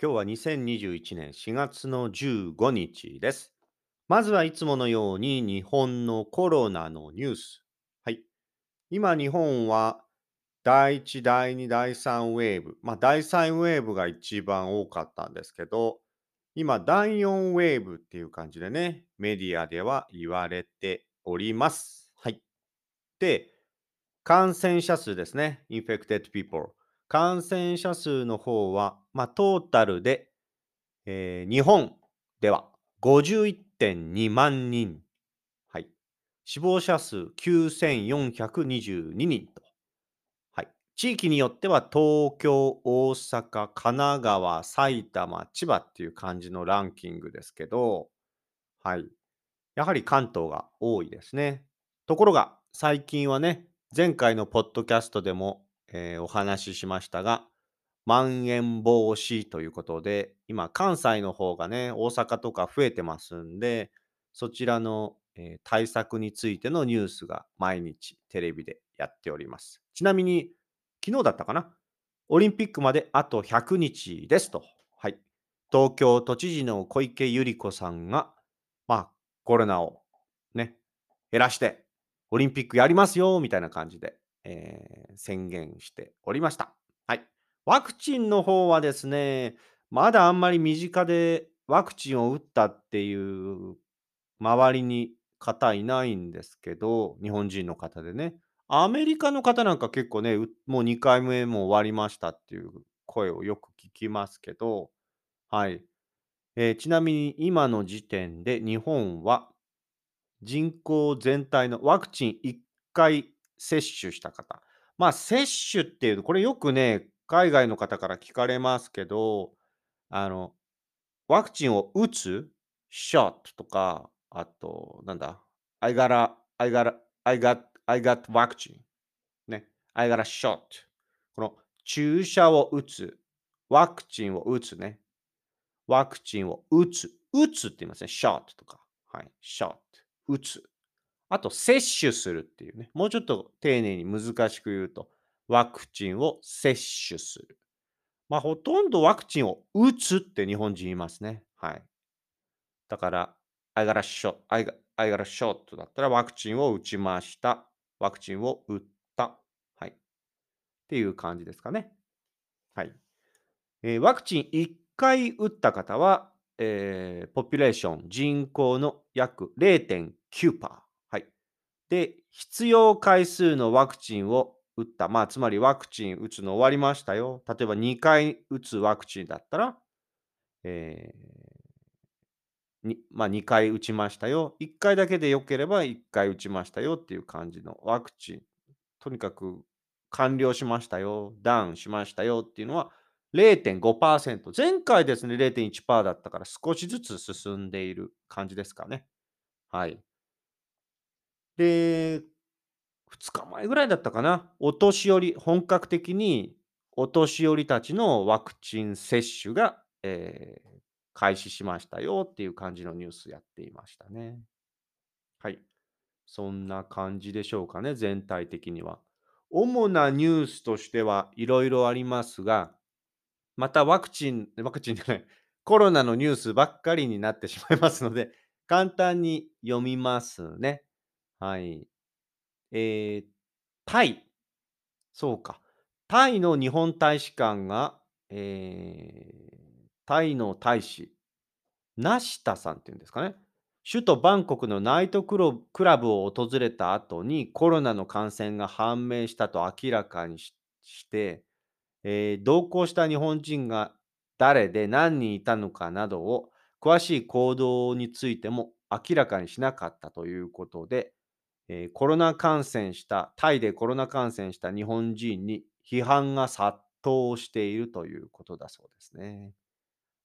今日は2021年4月の15日です。まずはいつものように日本のコロナのニュース。はい。今日本は第1、第2、第3ウェーブ。まあ第3ウェーブが一番多かったんですけど、今第4ウェーブっていう感じでね、メディアでは言われております。はい。で、感染者数ですね。infected people。感染者数の方は、まあトータルでえー、日本では51.2万人。はい。死亡者数9422人と。はい。地域によっては東京、大阪、神奈川、埼玉、千葉っていう感じのランキングですけど、はい。やはり関東が多いですね。ところが、最近はね、前回のポッドキャストでも、えー、お話ししましたが、まん延防止ということで、今、関西の方がね、大阪とか増えてますんで、そちらの、えー対策についてのニュースが毎日テレビでやっております。ちなみに、昨日だったかな？オリンピックまであと100日ですと。はい。東京都知事の小池百合子さんが、まあ、コロナをね、減らして、オリンピックやりますよ、みたいな感じで、えー宣言しておりました。はい。ワクチンの方はですね、まだあんまり身近でワクチンを打ったっていう周りに方いないんですけど、日本人の方でね。アメリカの方なんか結構ね、もう2回目も終わりましたっていう声をよく聞きますけど、はい。えーちなみに今の時点で日本は人口全体のワクチン1回接種した方。まあ、接種っていうと、これよくね、海外の方から聞かれますけど、あの、ワクチンを打つ？shot とか、あと、なんだ、I got a, I got a, I got, I got vaccine ね、I got a shot この注射を打つ、ワクチンを打つね、ワクチンを打つ、打つって言いますね、shot とか、はい、shot 打つ。あと、接種するっていうね。もうちょっと丁寧に難しく言うと、ワクチンを接種する。まあ、ほとんどワクチンを打つって日本人言いますね。はい。だから、I got a shot, I got, I got a shot だったらワクチンを打ちました。ワクチンを打った。はい。っていう感じですかね。はい。えーワクチン1回打った方は、えーポピュレーション、人口の約0.9%。で、必要回数のワクチンを打った。まあ、つまりワクチン打つの終わりましたよ。例えば2回打つワクチンだったら、えーまあ、2回打ちましたよ。1回だけでよければ1回打ちましたよっていう感じのワクチン。とにかく完了しましたよ。ダウンしましたよっていうのは0.5%。前回ですね、0.1%だったから少しずつ進んでいる感じですかね。はい。で、2日前ぐらいだったかな。お年寄り、本格的にお年寄りたちのワクチン接種が、えー開始しましたよっていう感じのニュースやっていましたね。はい。そんな感じでしょうかね、全体的には。主なニュースとしてはいろいろありますが、またワクチン、ワクチンじゃない、コロナのニュースばっかりになってしまいますので、簡単に読みますね。はい。えー、タイ。そうか。タイの日本大使館が、えータイの大使、ナシタさんっていうんですかね。首都バンコクのナイトクロクラブを訪れた後にコロナの感染が判明したと明らかにしして、えー同行した日本人が誰で何人いたのかなどを詳しい行動についても明らかにしなかったということで、えーコロナ感染した、タイでコロナ感染した日本人に批判が殺到しているということだそうですね。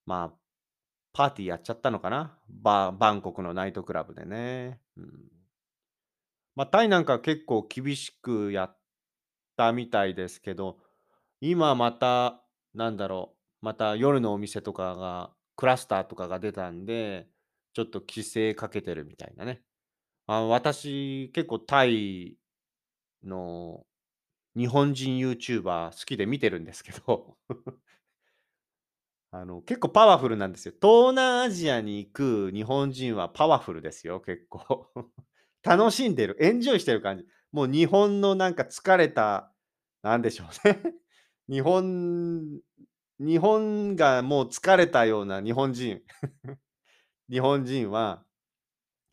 まあ、パーティーやっちゃったのかな？ババンコクのナイトクラブでね。うん、まあ、タイなんか結構厳しくやったみたいですけど、今また、なんだろう、また夜のお店とかが、クラスターとかが出たんで、ちょっと規制かけてるみたいなね。あ私、結構タイの日本人 YouTuber 好きで見てるんですけど、あの、結構パワフルなんですよ。東南アジアに行く日本人はパワフルですよ、結構。楽しんでる、エンジョイしてる感じ。もう日本のなんか疲れた、なんでしょうね。日本日本がもう疲れたような日本人日本人は、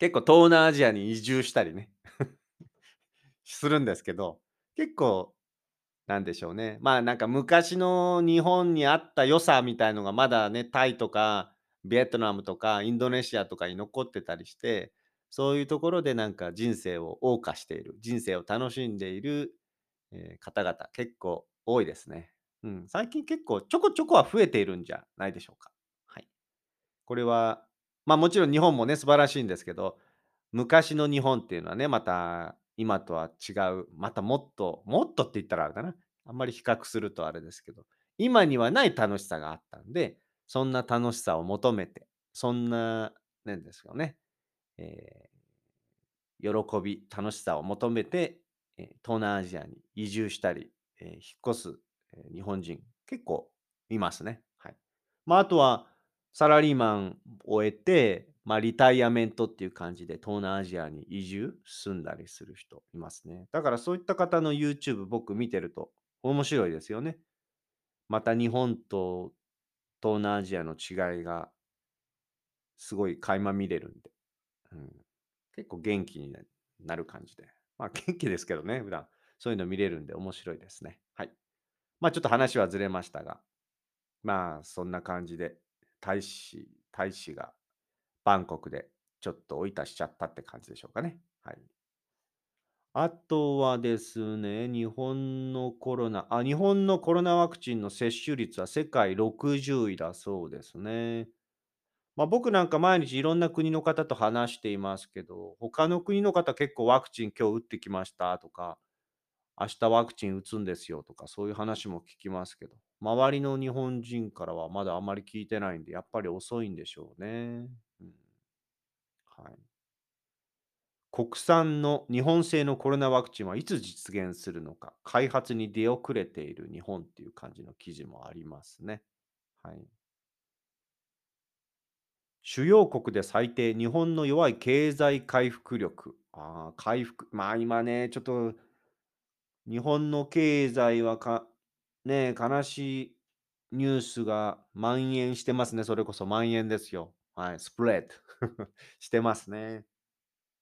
結構東南アジアに移住したりね するんですけど、結構なんでしょうね。まあ、なんか昔の日本にあった良さみたいのがまだね、タイとかベトナムとかインドネシアとかに残ってたりして、そういうところでなんか人生を謳歌している、人生を楽しんでいる、え方々結構多いですね。うん、最近結構ちょこちょこは増えているんじゃないでしょうか。はい。これは、まあもちろん日本もね、素晴らしいんですけど、昔の日本っていうのはね、また今とは違う、またもっと、もっとって言ったらあれだな。あんまり比較するとあれですけど、今にはない楽しさがあったんで、そんな楽しさを求めて、そんな、なんですよね、えー喜び、楽しさを求めて、えー東南アジアに移住したり、えー引っ越す、え日本人、結構いますね。はい。まあ、あとは、サラリーマンを終えて、まあ、リタイアメントっていう感じで東南アジアに移住、住んだりする人いますね。だからそういった方の YouTube 僕見てると面白いですよね。また日本と東南アジアの違いがすごい垣間見れるんで、うん、結構元気になる感じで。まあ元気ですけどね、普段。そういうの見れるんで面白いですね。はい。まあちょっと話はずれましたが、まあそんな感じで、大使、大使がバンコクでちょっと追い出しちゃったって感じでしょうかね。はい。あとはですね、日本のコロナ、あ、日本のコロナワクチンの接種率は世界60位だそうですね。まあ、僕なんか毎日いろんな国の方と話していますけど、他の国の方結構ワクチン今日打ってきましたとか、明日ワクチン打つんですよとか、そういう話も聞きますけど、周りの日本人からはまだあまり聞いてないんで、やっぱり遅いんでしょうね。うん、はい。国産の日本製のコロナワクチンはいつ実現するのか、開発に出遅れている日本っていう感じの記事もありますね。はい。主要国で最低、日本の弱い経済回復力。あ、回復。まあ今ね、ちょっと日本の経済はか、ね、悲しいニュースが蔓延してますね。それこそ蔓延ですよ。はい、スプレッド してますね。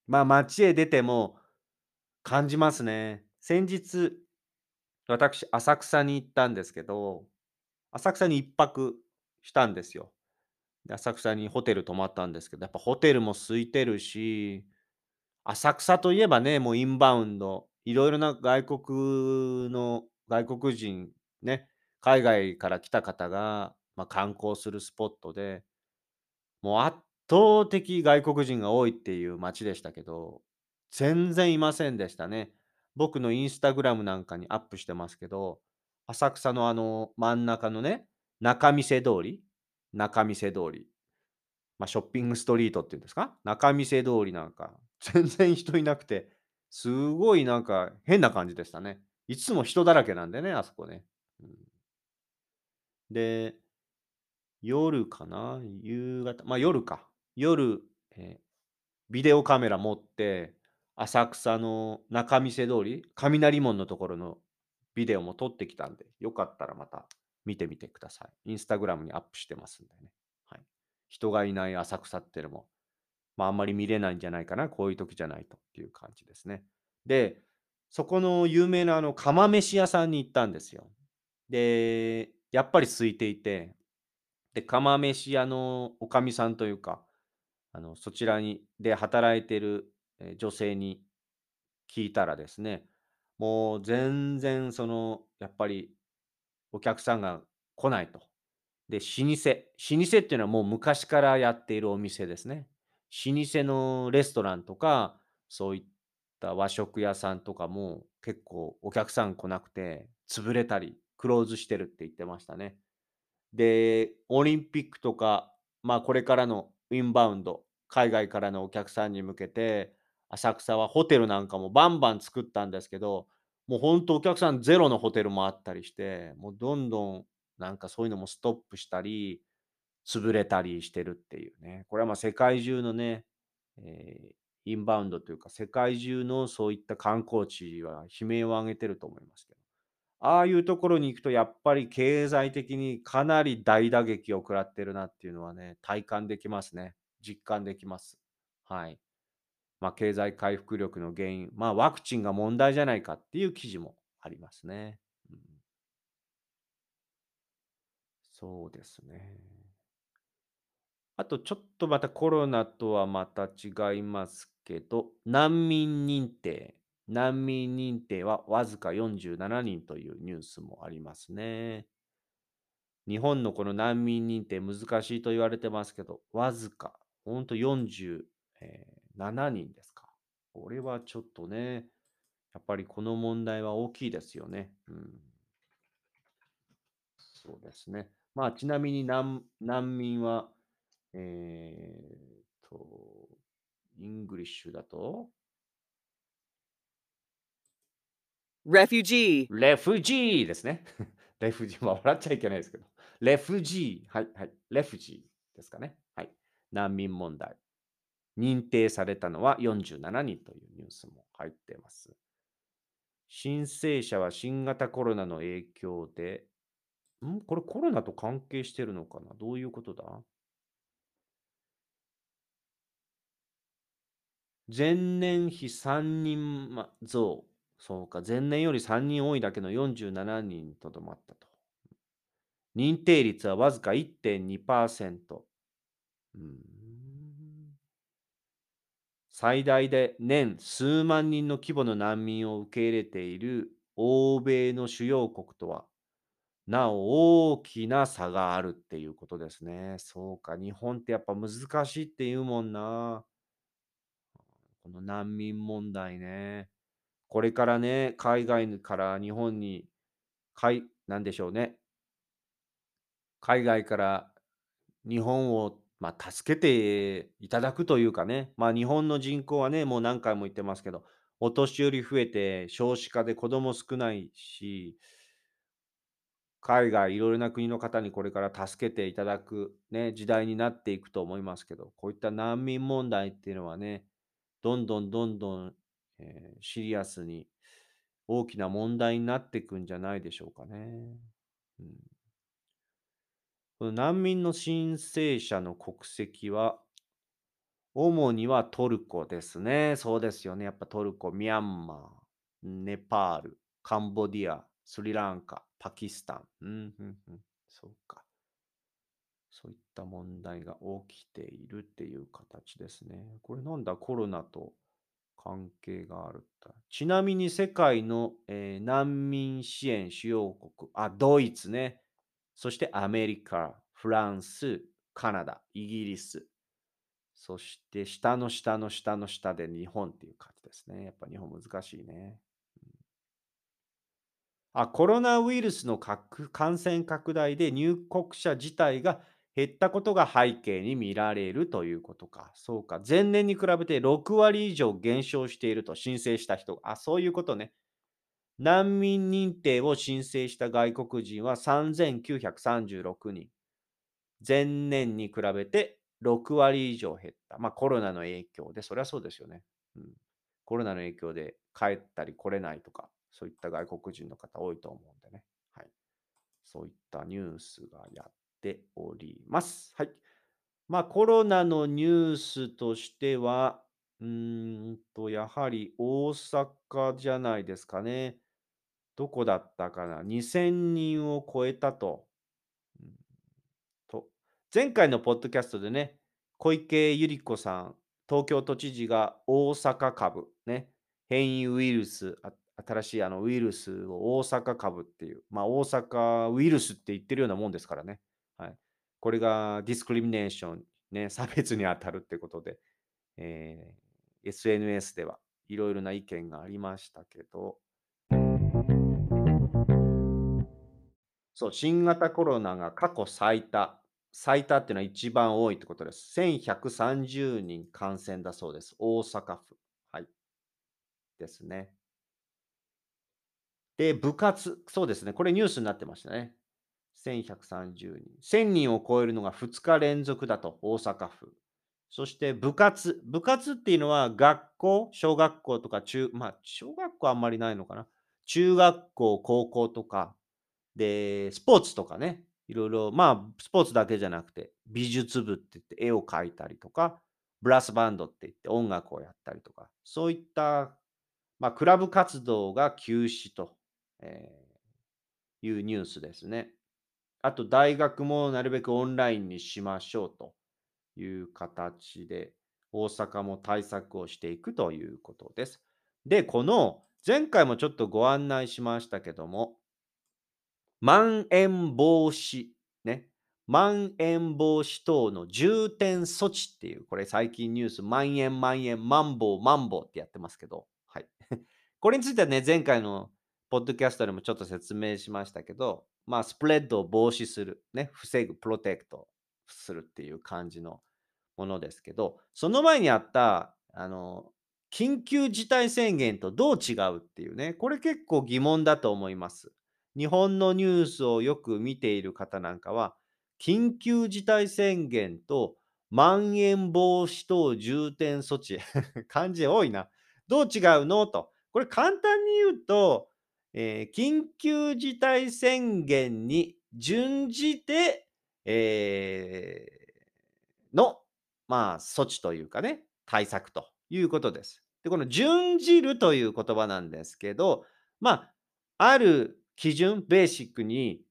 まあ街へ出ても感じますね。先日、私、浅草に行ったんですけど、浅草に一泊したんですよ。で、浅草にホテル泊まったんですけど、やっぱホテルも空いてるし、浅草といえばね、もうインバウンド、いろいろな外国の外国人ね、海外から来た方が、まあ、観光するスポットで、もう圧倒的外国人が多いっていう街でしたけど、全然いませんでしたね。僕のインスタグラムなんかにアップしてますけど、浅草のあの真ん中のね、仲見世通り仲見世通り、まあ、ショッピングストリートっていうんですか？仲見世通りなんか、全然人いなくて、すごいなんか変な感じでしたね。いつも人だらけなんでね、あそこね。で、夜かな？夕方、まあ夜か。夜、えービデオカメラ持って、浅草の仲見世通り、雷門のところのビデオも撮ってきたんで、よかったらまた見てみてください。インスタグラムにアップしてますんでね。はい。人がいない浅草っていうのも、まああんまり見れないんじゃないかな。こういう時じゃないとっていう感じですね。で、そこの有名なあの釜飯屋さんに行ったんですよ。で、やっぱり空いていて、で、釜飯屋のおかみさんというか、あの、そちらにで働いてる、女性に聞いたらですね、もう全然その、やっぱりお客さんが来ないと。で、老舗。老舗っていうのはもう昔からやっているお店ですね。老舗のレストランとか、そういった和食屋さんとかも結構お客さん来なくて、潰れたり、クローズしてるって言ってましたね。で、オリンピックとか、まあこれからのインバウンド、海外からのお客さんに向けて、浅草はホテルなんかもバンバン作ったんですけど、もうほんとお客さんゼロのホテルもあったりして、もうどんどんなんかそういうのもストップしたり、潰れたりしてるっていうね。これはまあ世界中のね、えーインバウンドというか、世界中のそういった観光地は悲鳴を上げてると思います。ああいうところに行くと、やっぱり経済的にかなり大打撃を食らってるなっていうのはね、体感できますね。実感できます。はい。まあ、経済回復力の原因、まあ、ワクチンが問題じゃないかっていう記事もありますね。うん、そうですね。あと、ちょっとまたコロナとはまた違いますけど、難民認定。難民認定はわずか47人というニュースもありますね。日本のこの難民認定難しいと言われてますけど、わずか、ほんと47人ですか。これはちょっとね、やっぱりこの問題は大きいですよね。うん、そうですね。まあ、ちなみに難難民は、えー、と、イングリッシュだと、refugee, レフジーですね。レフジー、まあ笑っちゃいけないですけど。レフジー、はい、はい、レフジーですかね。はい。難民問題。認定されたのは47人というニュースも入っています。申請者は新型コロナの影響で、ん？これコロナと関係してるのかな？どういうことだ？前年比3人ま増。そうか、前年より3人多いだけの47人にとどまったと。認定率はわずか1.2%。うん最大で年数万人の規模の難民を受け入れている欧米の主要国とは、なお大きな差があるっていうことですね。そうか、日本ってやっぱ難しいって言うもんな。この難民問題ね。これからね、海外から日本に、かい、なんでしょうね。海外から日本を、まあ、助けていただくというかね、まあ、日本の人口はね、もう何回も言ってますけど、お年寄り増えて少子化で子供少ないし、海外いろいろな国の方にこれから助けていただく、ね、時代になっていくと思いますけど、こういった難民問題っていうのはね、どんどんどんどん、えーシリアスに大きな問題になっていくんじゃないでしょうかね。うんこの難民の申請者の国籍は、主にはトルコですね。そうですよね。やっぱトルコ、ミャンマー、ネパール、カンボディア、スリランカ、パキスタン。うん、うん、うん。そうか。そういった問題が起きているっていう形ですね。これなんだ、コロナと関係がある。ちなみに世界の、えー難民支援主要国、あ、ドイツね。そしてアメリカ、フランス、カナダ、イギリス。そして下の下の下の下で日本っていう感じですね。やっぱ日本難しいね。うんあ、コロナウイルスの感染拡大で入国者自体が減ったことが背景に見られるということか。そうか。前年に比べて6割以上減少していると申請した人が。あ、そういうことね。難民認定を申請した外国人は3936人。前年に比べて6割以上減った。まあコロナの影響で、そりゃそうですよね。うん、コロナの影響で帰ったり来れないとか、そういった外国人の方多いと思うんでね。はい。そういったニュースがやっております。はい。まあコロナのニュースとしては、うんと、やはり大阪じゃないですかね。どこだったかな ?2000 人を超えたと。と前回のポッドキャストでね、小池百合子さん、東京都知事が大阪株、ね、変異ウイルス、新しいあのウイルスを大阪株っていう、まあ大阪ウイルスって言ってるようなもんですからね。はい。これがディスクリミネーション、ね、差別に当たるってことで、えー SNS ではいろいろな意見がありましたけど、そう、新型コロナが過去最多。最多っていうのは一番多いってことです。1130人感染だそうです。大阪府。はい。ですね。で、部活、そうですね。これニュースになってましたね。1130人。1000人を超えるのが2日連続だと、大阪府。そして部活。部活っていうのは学校、小学校とか中、まあ、小学校あんまりないのかな。中学校、高校とか、で、スポーツとかね、いろいろ、まあ、スポーツだけじゃなくて、美術部って言って絵を描いたりとか、ブラスバンドって言って音楽をやったりとか、そういった、まあ、クラブ活動が休止と、えーいうニュースですね。あと、大学もなるべくオンラインにしましょうという形で、大阪も対策をしていくということです。で、この前回もちょっとご案内しましたけども、まん延防止、ね、まん延防止等の重点措置っていう、これ最近ニュース、まん延まん延、まん防まん防ってやってますけど、はい。これについてはね、前回のポッドキャストでもちょっと説明しましたけど、まあ、スプレッドを防止する、ね、防ぐ、プロテクトするっていう感じのものですけど、その前にあった、あの、緊急事態宣言とどう違うっていうね、これ結構疑問だと思います。日本のニュースをよく見ている方なんかは、緊急事態宣言とまん延防止等重点措置、漢字多いな。どう違うの？と。これ簡単に言うと、えー緊急事態宣言に準じて、えーの、まあ、措置というかね、対策ということです。で、この準じるという言葉なんですけど、まあ、ある基準、ベーシックに、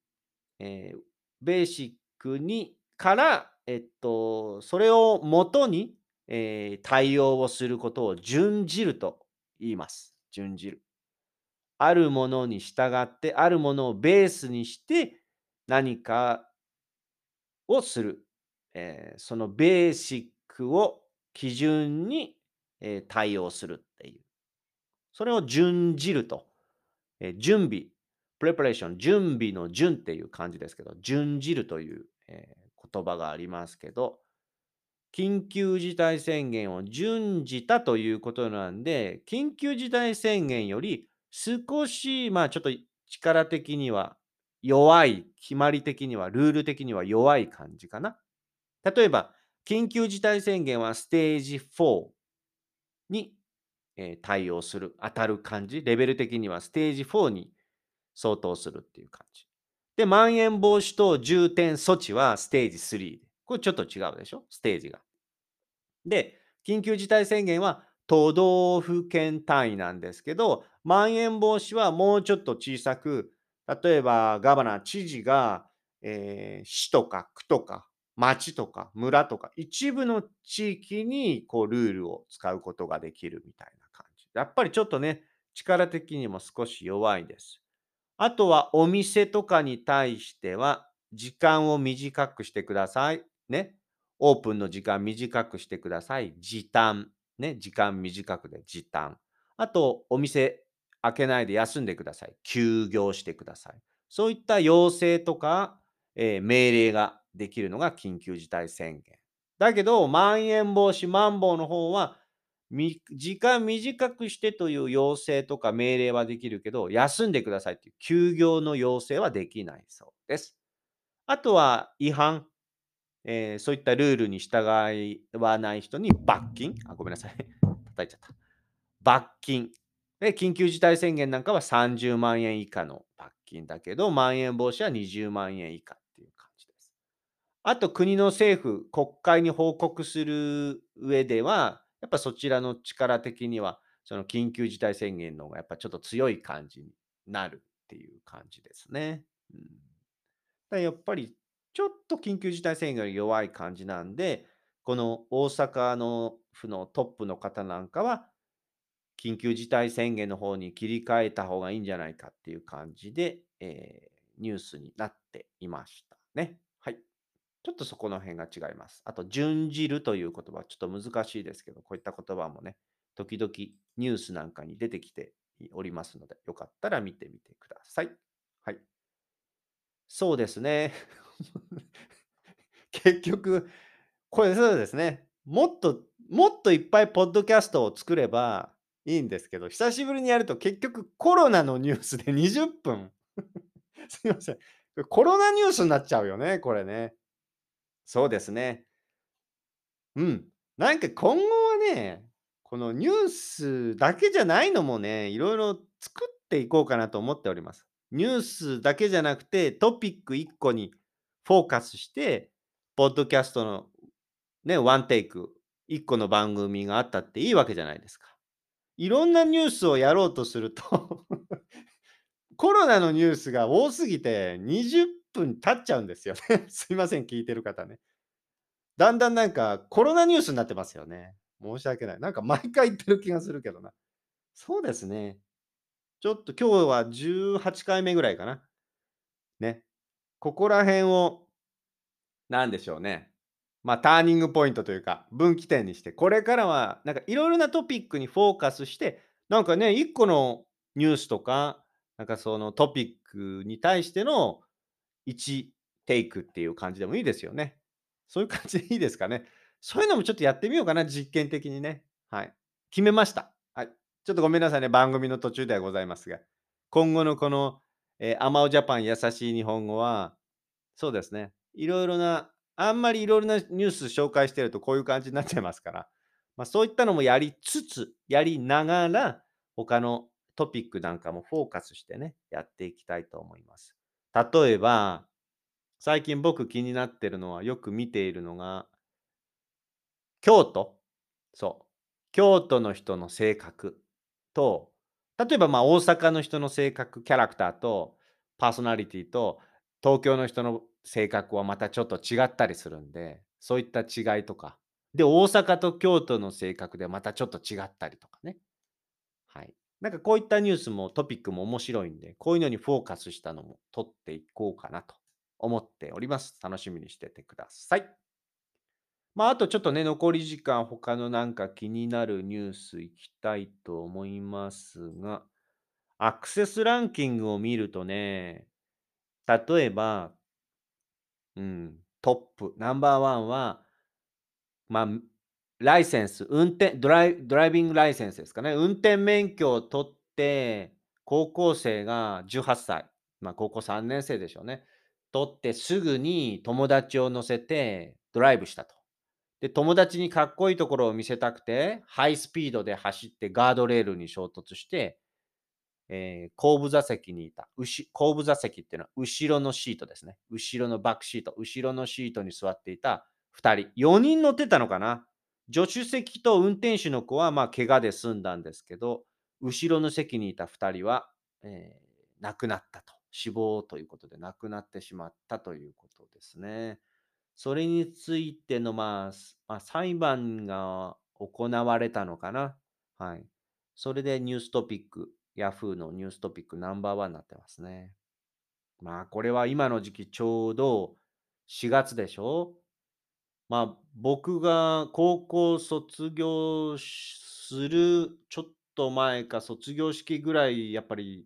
えーベーシックにから、えっと、それをもとに、えー対応をすることを準じると言います。準じる。あるものに従って、あるものをベースにして何かをする。えーそのベーシックを基準に、えー対応するっていう。それを準じると。えー準備、プレパレーション、準備の準っていう感じですけど、準じるという、え言葉がありますけど、緊急事態宣言を準じたということなんで、緊急事態宣言より少し、まあちょっと力的には弱い、決まり的には、ルール的には弱い感じかな。例えば、緊急事態宣言はステージ4に、えー対応する、当たる感じ。レベル的にはステージ4に相当するっていう感じ。で、まん延防止等重点措置はステージ3で。これちょっと違うでしょ？ステージが。で、緊急事態宣言は都道府県単位なんですけど、まん延防止はもうちょっと小さく、例えばガバナー、知事が、えー市とか区とか町とか村とか一部の地域にこうルールを使うことができるみたいな感じ。やっぱりちょっとね、力的にも少し弱いです。あとはお店とかに対しては時間を短くしてください。ね。オープンの時間短くしてください。時短。ね。時間短くで時短。あと、お店開けないで休んでください。休業してください。そういった要請とか、えー命令ができるのが緊急事態宣言。だけど、まん延防止、まん防の方は、時間短くしてという要請とか命令はできるけど、休んでくださいっていう休業の要請はできないそうです。あとは違反、えーそういったルールに従わない人に罰金、あ、ごめんなさい。叩いちゃった。罰金。で、緊急事態宣言なんかは30万円以下の罰金だけど、まん延防止は20万円以下っていう感じです。あと、国の政府、国会に報告する上では、やっぱそちらの力的には、その緊急事態宣言の方がやっぱちょっと強い感じになるっていう感じですね。うん、だやっぱりちょっと緊急事態宣言より弱い感じなんで、この大阪の府のトップの方なんかは、緊急事態宣言の方に切り替えた方がいいんじゃないかっていう感じで、えーニュースになっていましたね。はい。ちょっとそこの辺が違います。あと、準じるという言葉、ちょっと難しいですけど、こういった言葉もね、時々ニュースなんかに出てきておりますので、よかったら見てみてください。はい。そうですね。結局、これそうですね。もっと、もっといっぱいポッドキャストを作ればいいんですけど、久しぶりにやると結局コロナのニュースで20分。すいません。コロナニュースになっちゃうよね、これね。そうですね。うん。なんか今後はね、このニュースだけじゃないのもね、いろいろ作っていこうかなと思っております。ニュースだけじゃなくて、トピック1個にフォーカスして、ポッドキャストのね、ワンテイク、1個の番組があったっていいわけじゃないですか。いろんなニュースをやろうとすると コロナのニュースが多すぎて20分経っちゃうんですよね。すいません、聞いてる方ね。だんだんなんかコロナニュースになってますよね。申し訳ない。なんか毎回言ってる気がするけどな。そうですね。ちょっと今日は18回目ぐらいかな。ね。ここら辺を、なんでしょうね。まあ、ターニングポイントというか、分岐点にして、これからは、なんかいろいろなトピックにフォーカスして、なんかね、一個のニュースとか、なんかそのトピックに対しての1テイクっていう感じでもいいですよね。そういう感じでいいですかね。そういうのもちょっとやってみようかな、実験的にね。はい。決めました。はい。ちょっとごめんなさいね、番組の途中ではございますが。今後のこの、えー、アマオジャパン優しい日本語は、そうですね。いろいろなあんまりいろいろなニュース紹介してるとこういう感じになっちゃいますから、まあ、そういったのもやりつつ、やりながら、他のトピックなんかもフォーカスしてね、やっていきたいと思います。例えば、最近僕気になってるのは、よく見ているのが、京都。そう。京都の人の性格と、例えばまあ大阪の人の性格、キャラクターと、パーソナリティと、東京の人の性格はまたちょっと違ったりするんで、そういった違いとか。で、大阪と京都の性格でまたちょっと違ったりとかね。はい。なんかこういったニュースもトピックも面白いんで、こういうのにフォーカスしたのも取っていこうかなと思っております。楽しみにしててください。まあ、あとちょっとね、残り時間、他のなんか気になるニュースいきたいと思いますが、アクセスランキングを見るとね、例えば、うん、トップ、ナンバーワンは、まあ、ライセンス、運転ドライ、ドライビングライセンスですかね。運転免許を取って、高校生が18歳、まあ、高校3年生でしょうね。取ってすぐに友達を乗せてドライブしたと。で、友達にかっこいいところを見せたくて、ハイスピードで走ってガードレールに衝突して、えー、後部座席にいた後部座席っていうのは後ろのシートですね。後ろのバックシート、後ろのシートに座っていた2人。4人乗ってたのかな？助手席と運転手の子はまあ怪我で済んだんですけど、後ろの席にいた2人は、えー、亡くなったと。死亡ということで亡くなってしまったということですね。それについての、まあ、ま、裁判が行われたのかな。はい。それでニューストピック、Yahoo のニューストピックナンバーワンになってますね。まあ、これは今の時期ちょうど4月でしょ？まあ、僕が高校卒業するちょっと前か卒業式ぐらいやっぱり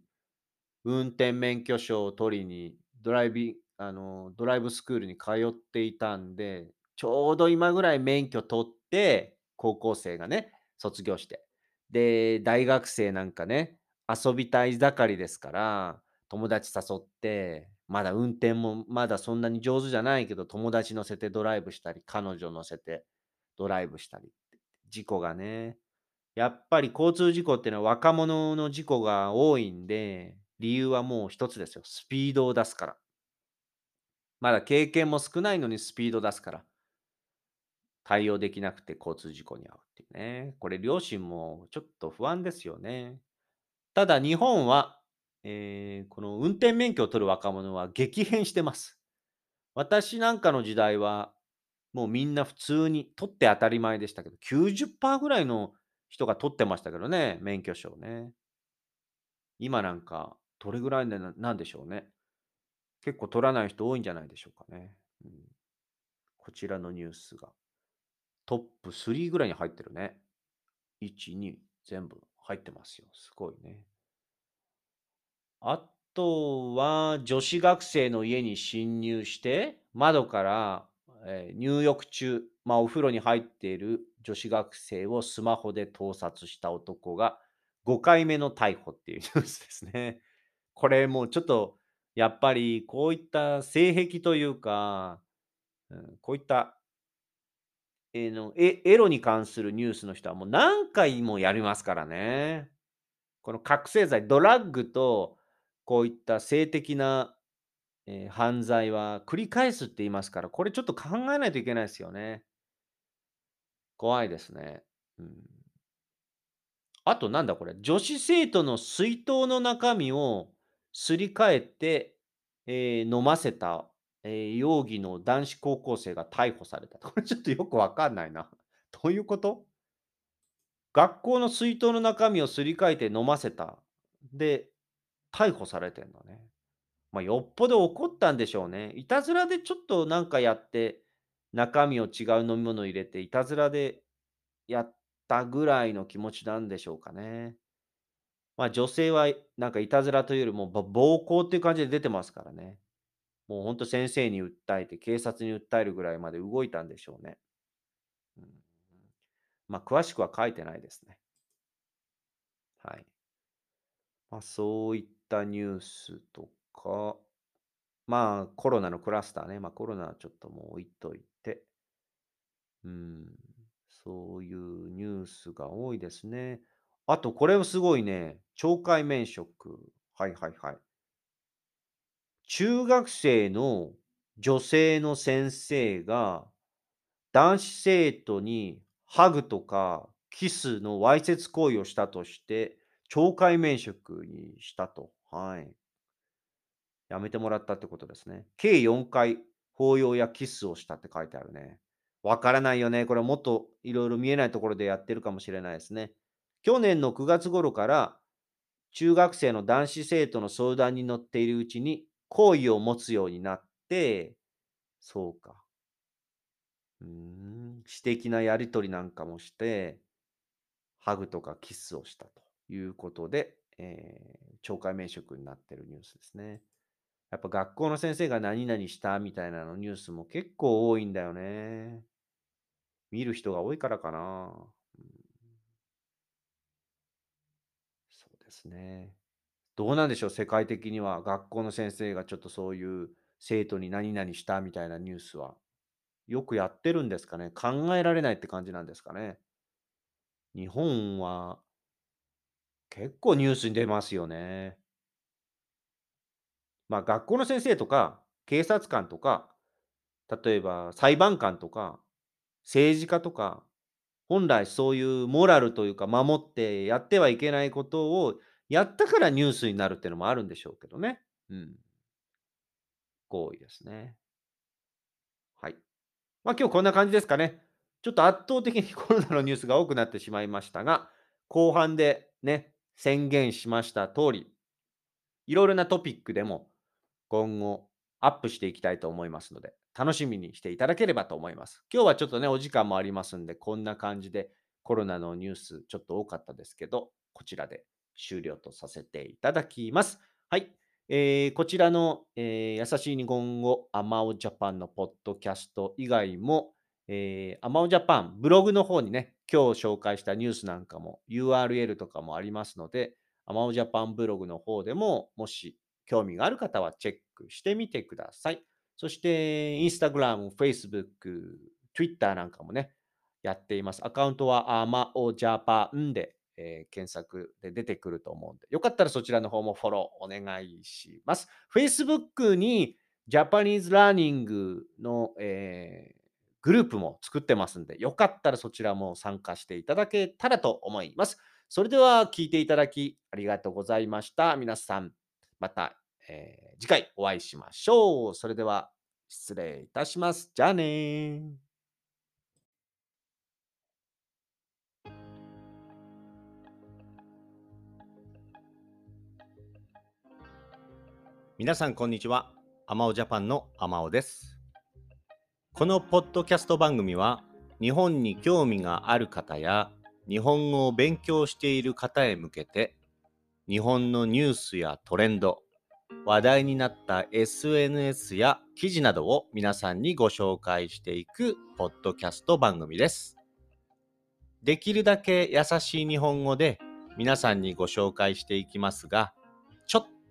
運転免許証を取りにドライビあのドライブスクールに通っていたんでちょうど今ぐらい免許取って高校生がね卒業してで大学生なんかね遊びたい盛りですから、友達誘って、まだ運転もまだそんなに上手じゃないけど、友達乗せてドライブしたり、彼女乗せてドライブしたり、事故がね。やっぱり交通事故っていうのは若者の事故が多いんで、理由はもう一つですよ。スピードを出すから。まだ経験も少ないのにスピード出すから。対応できなくて交通事故に遭うっていうね。これ両親もちょっと不安ですよね。ただ日本は、えー、この運転免許を取る若者は激変してます。私なんかの時代は、もうみんな普通に取って当たり前でしたけど、90%ぐらいの人が取ってましたけどね、免許証ね。今なんか、どれぐらいなんでしょうね。結構取らない人多いんじゃないでしょうかね。うん、こちらのニュースが。トップ3ぐらいに入ってるね。1、2、全部。入ってますよ。すごいね。あとは、女子学生の家に侵入して、窓から、え、入浴中、まあ、お風呂に入っている女子学生をスマホで盗撮した男が5回目の逮捕っていうニュースですね。これもうちょっとやっぱりこういった性癖というか、こういったえのエエロに関するニュースの人はもう何回もやりますからね。この覚醒剤、ドラッグとこういった性的な、えー犯罪は繰り返すって言いますから、これちょっと考えないといけないですよね。怖いですね。うん、あとなんだこれ、女子生徒の水筒の中身をすり替えて、えー飲ませた、えー容疑の男子高校生が逮捕された。これちょっとよくわかんないな。どういうこと？学校の水筒の中身をすり替えて飲ませた。で、逮捕されてんだね。まあ、よっぽど怒ったんでしょうね。いたずらでちょっとなんかやって、中身を違う飲み物入れて、いたずらでやったぐらいの気持ちなんでしょうかね。まあ、女性はなんかいたずらというよりもぼ暴行っていう感じで出てますからね。もうほんと先生に訴えて、警察に訴えるぐらいまで動いたんでしょうね。うん、まあ、詳しくは書いてないですね。はい。まあ、そういったニュースとか、まあ、コロナのクラスターね。まあ、コロナはちょっともう置いといて、うん、そういうニュースが多いですね。あと、これもすごいね。懲戒免職。はいはいはい。中学生の女性の先生が男子生徒にハグとかキスのわいせつ行為をしたとして、懲戒免職にしたと。はい。やめてもらったってことですね。計4回、抱擁やキスをしたって書いてあるね。わからないよね。これもっといろいろ見えないところでやってるかもしれないですね。去年の9月頃から中学生の男子生徒の相談に乗っているうちに好意を持つようになって、そうか。うーん、私的なやり取りなんかもして、ハグとかキスをしたということで、えー、懲戒免職になってるニュースですね。やっぱ学校の先生が何々したみたいなのニュースも結構多いんだよね。見る人が多いからかな。うん、そうですね。どうなんでしょう、世界的には学校の先生がちょっとそういう生徒に何々したみたいなニュースはよくやってるんですかね。考えられないって感じなんですかね。日本は結構ニュースに出ますよね。まあ、学校の先生とか、警察官とか、例えば裁判官とか、政治家とか、本来そういうモラルというか、守ってやってはいけないことをやったからニュースになるっていうのもあるんでしょうけどね。うん。行為ですね。はい。まあ、今日こんな感じですかね。ちょっと圧倒的に コロナのニュースが多くなってしまいましたが、後半でね、宣言しました通り、いろいろなトピックでも今後アップしていきたいと思いますので、楽しみにしていただければと思います。今日はちょっとね、お時間もありますんで、こんな感じでコロナのニュースちょっと多かったですけど、こちらで終了とさせていただきます。はい。えー、こちらの、えー、優しい日本語アマオジャパンのポッドキャスト以外も、えー、アマオジャパンブログの方にね、今日紹介したニュースなんかも URL とかもありますので、アマオジャパンブログの方でも、もし興味がある方はチェックしてみてください。そして、インスタグラム、Facebook、Twitter なんかもね、やっています。アカウントはアマオジャパンで、えー、検索で出てくると思うんで、よかったらそちらの方もフォローお願いします。Facebook に Japanese Learning の、えー、グループも作ってますんで、よかったらそちらも参加していただけたらと思います。それでは聞いていただきありがとうございました。皆さん、また、えー、次回お会いしましょう。それでは失礼いたします。じゃあね皆さんこんにちは。アマオジャパンのアマオです。このポッドキャスト番組は日本に興味がある方や日本語を勉強している方へ向けて日本のニュースやトレンド、話題になった SNS や記事などを皆さんにご紹介していくポッドキャスト番組です。できるだけ優しい日本語で皆さんにご紹介していきますが、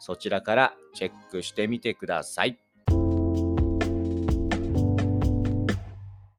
そちらからチェックしてみてください。